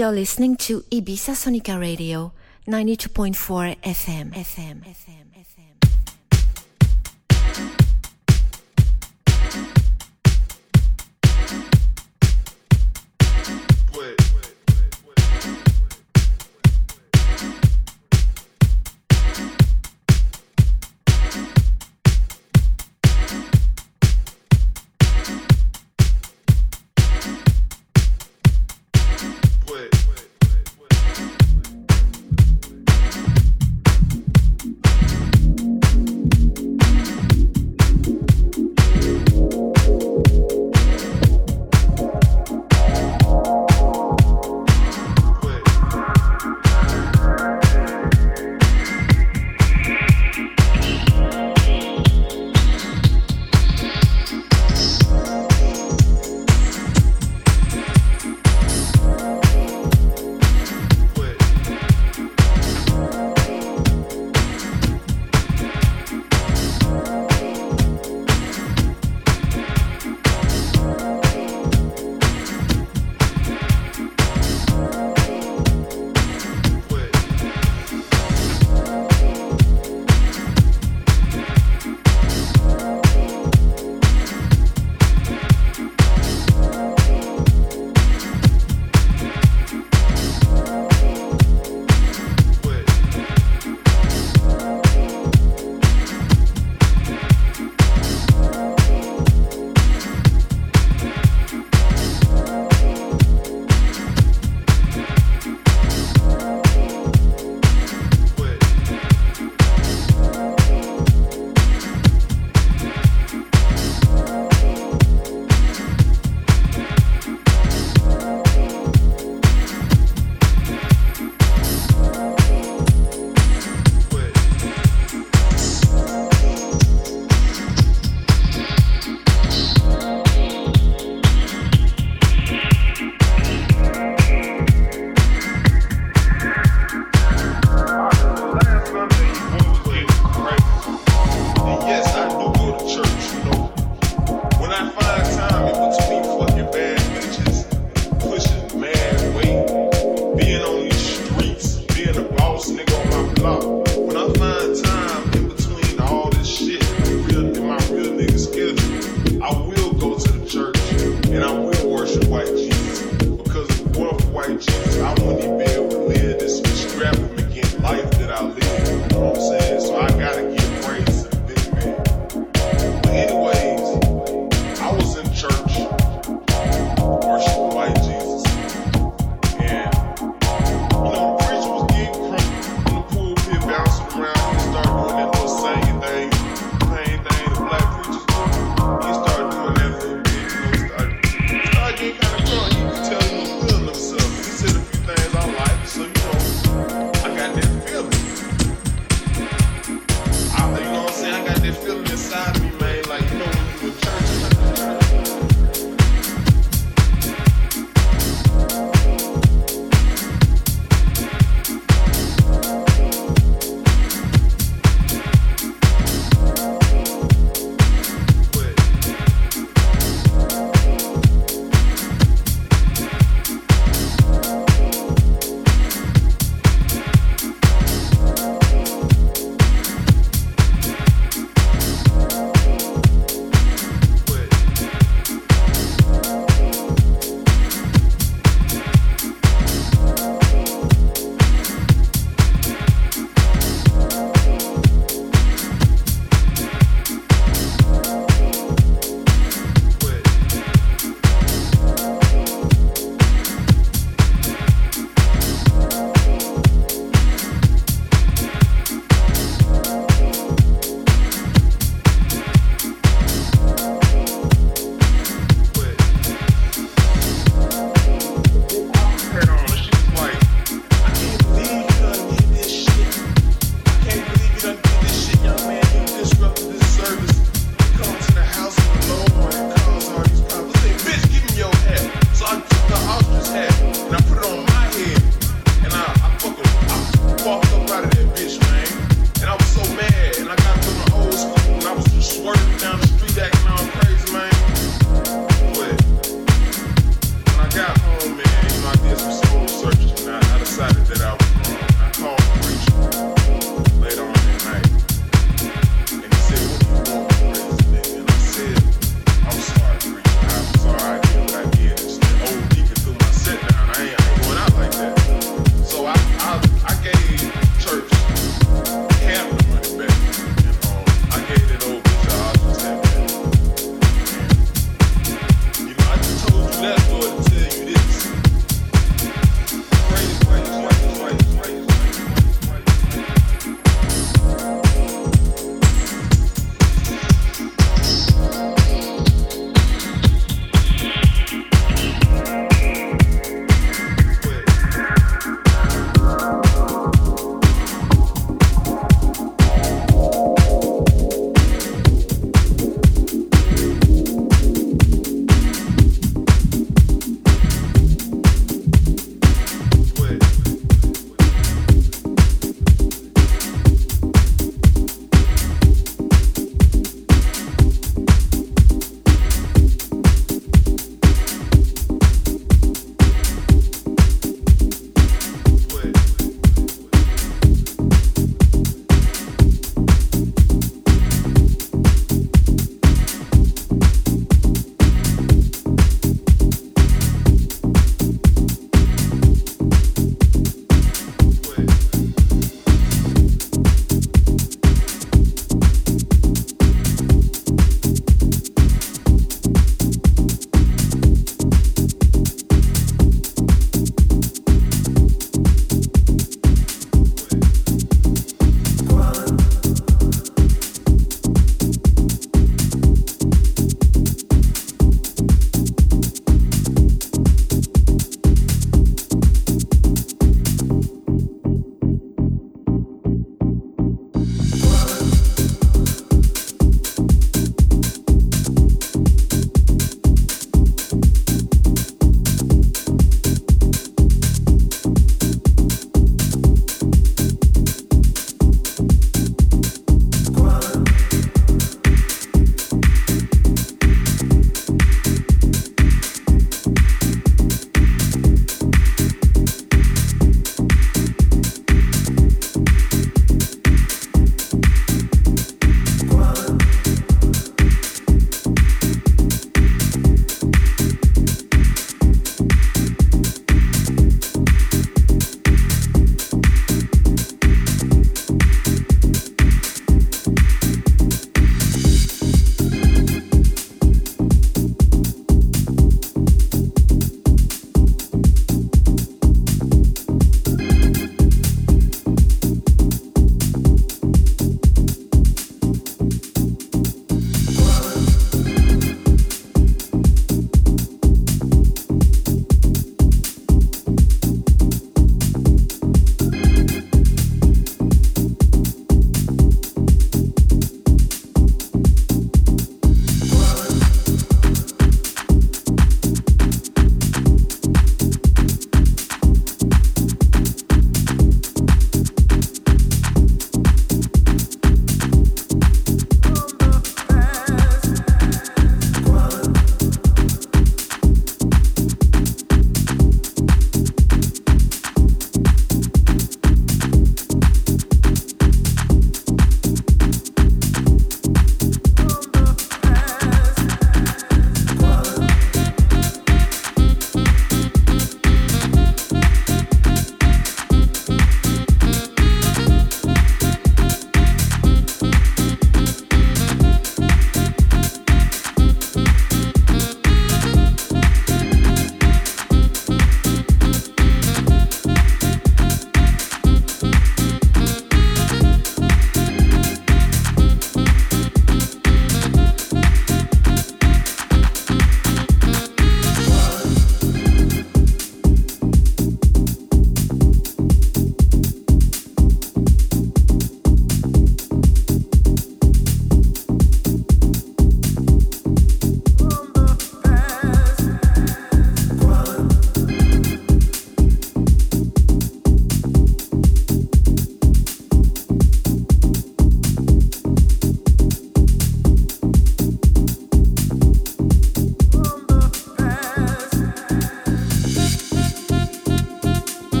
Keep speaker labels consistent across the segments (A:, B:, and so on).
A: You're listening to Ibiza Sonica Radio, 92.4 FM. FM. FM.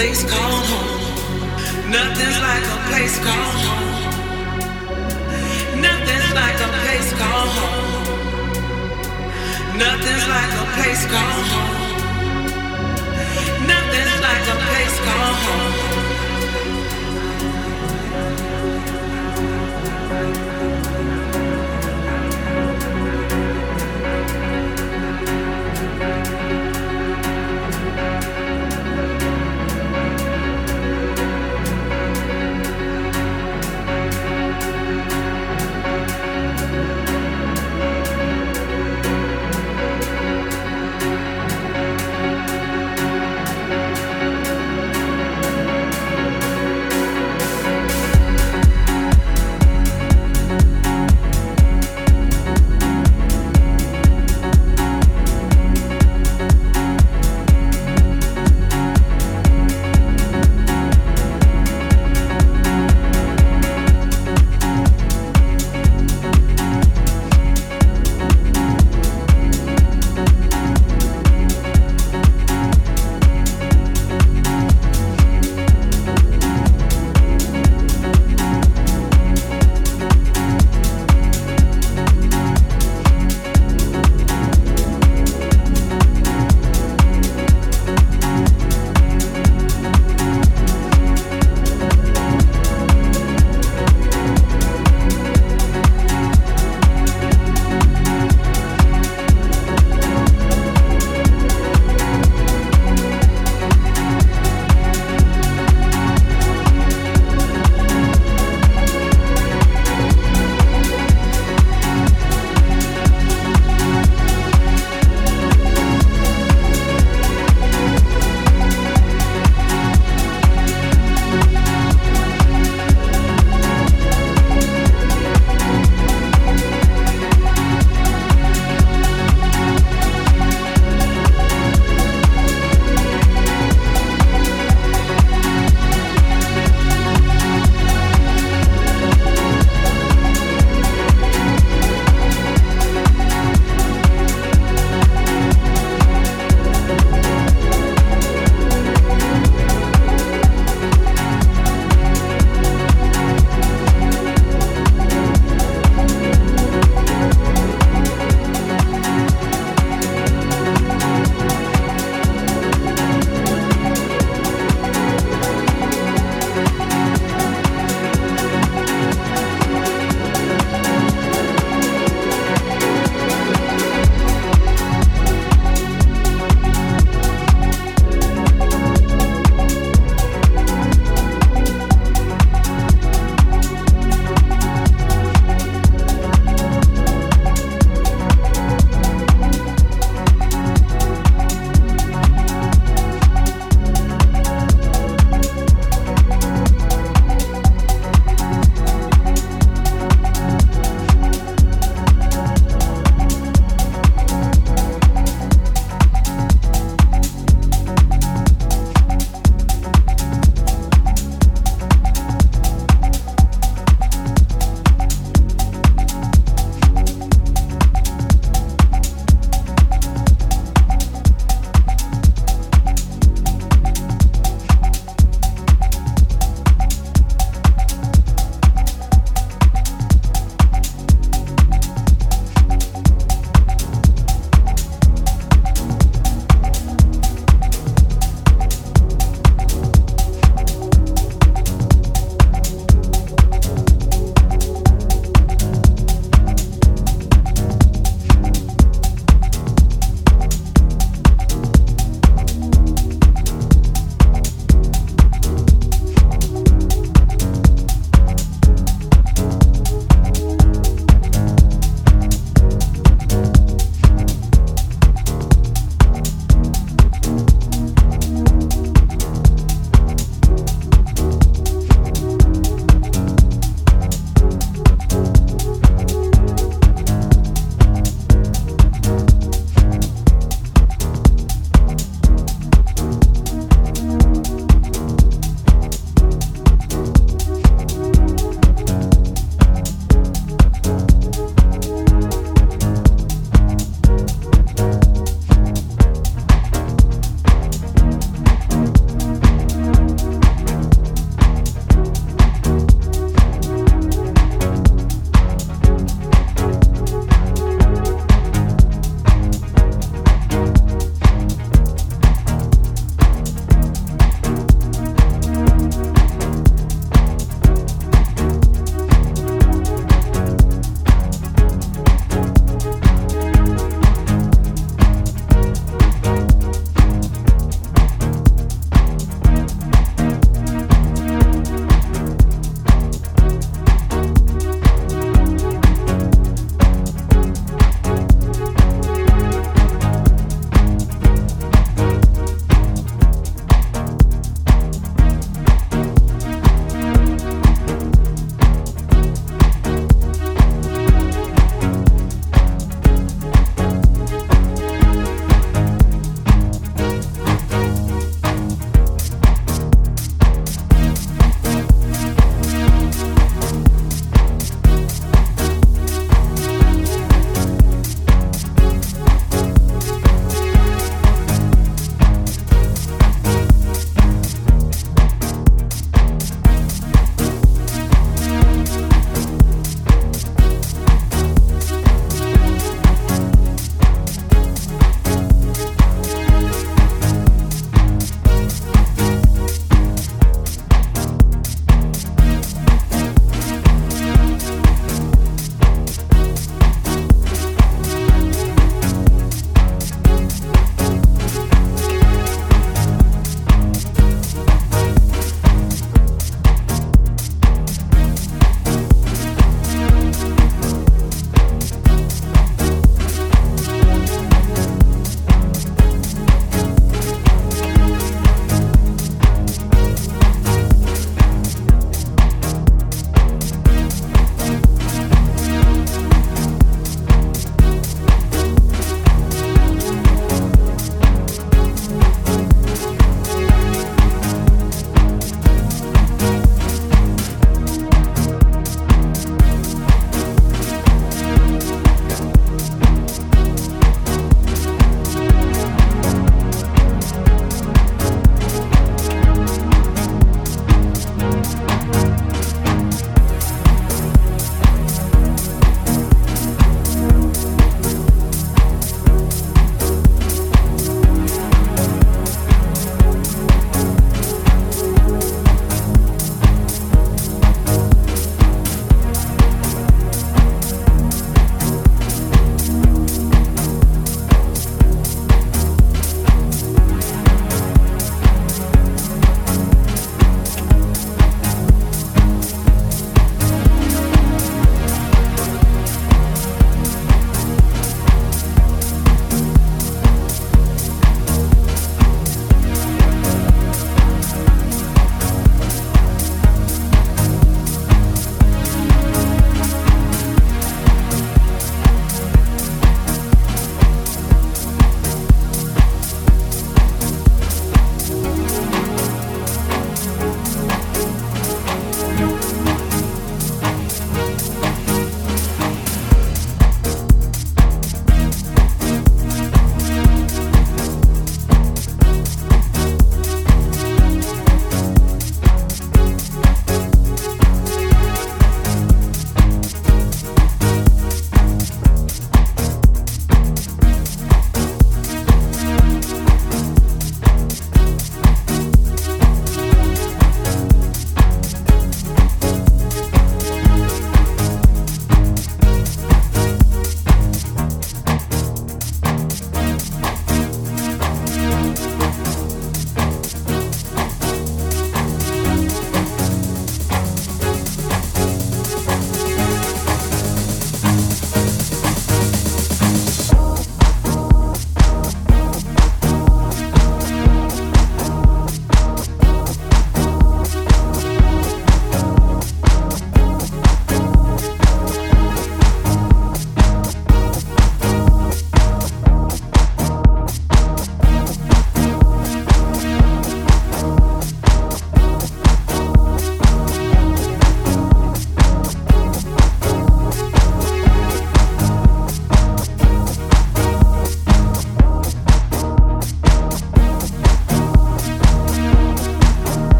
B: Place called home. Nothing's like a place called home. Nothing's like a place called home. Nothing's like a place called home. Nothing's like a place called home.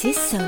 A: This is Sonica 92.4 FM.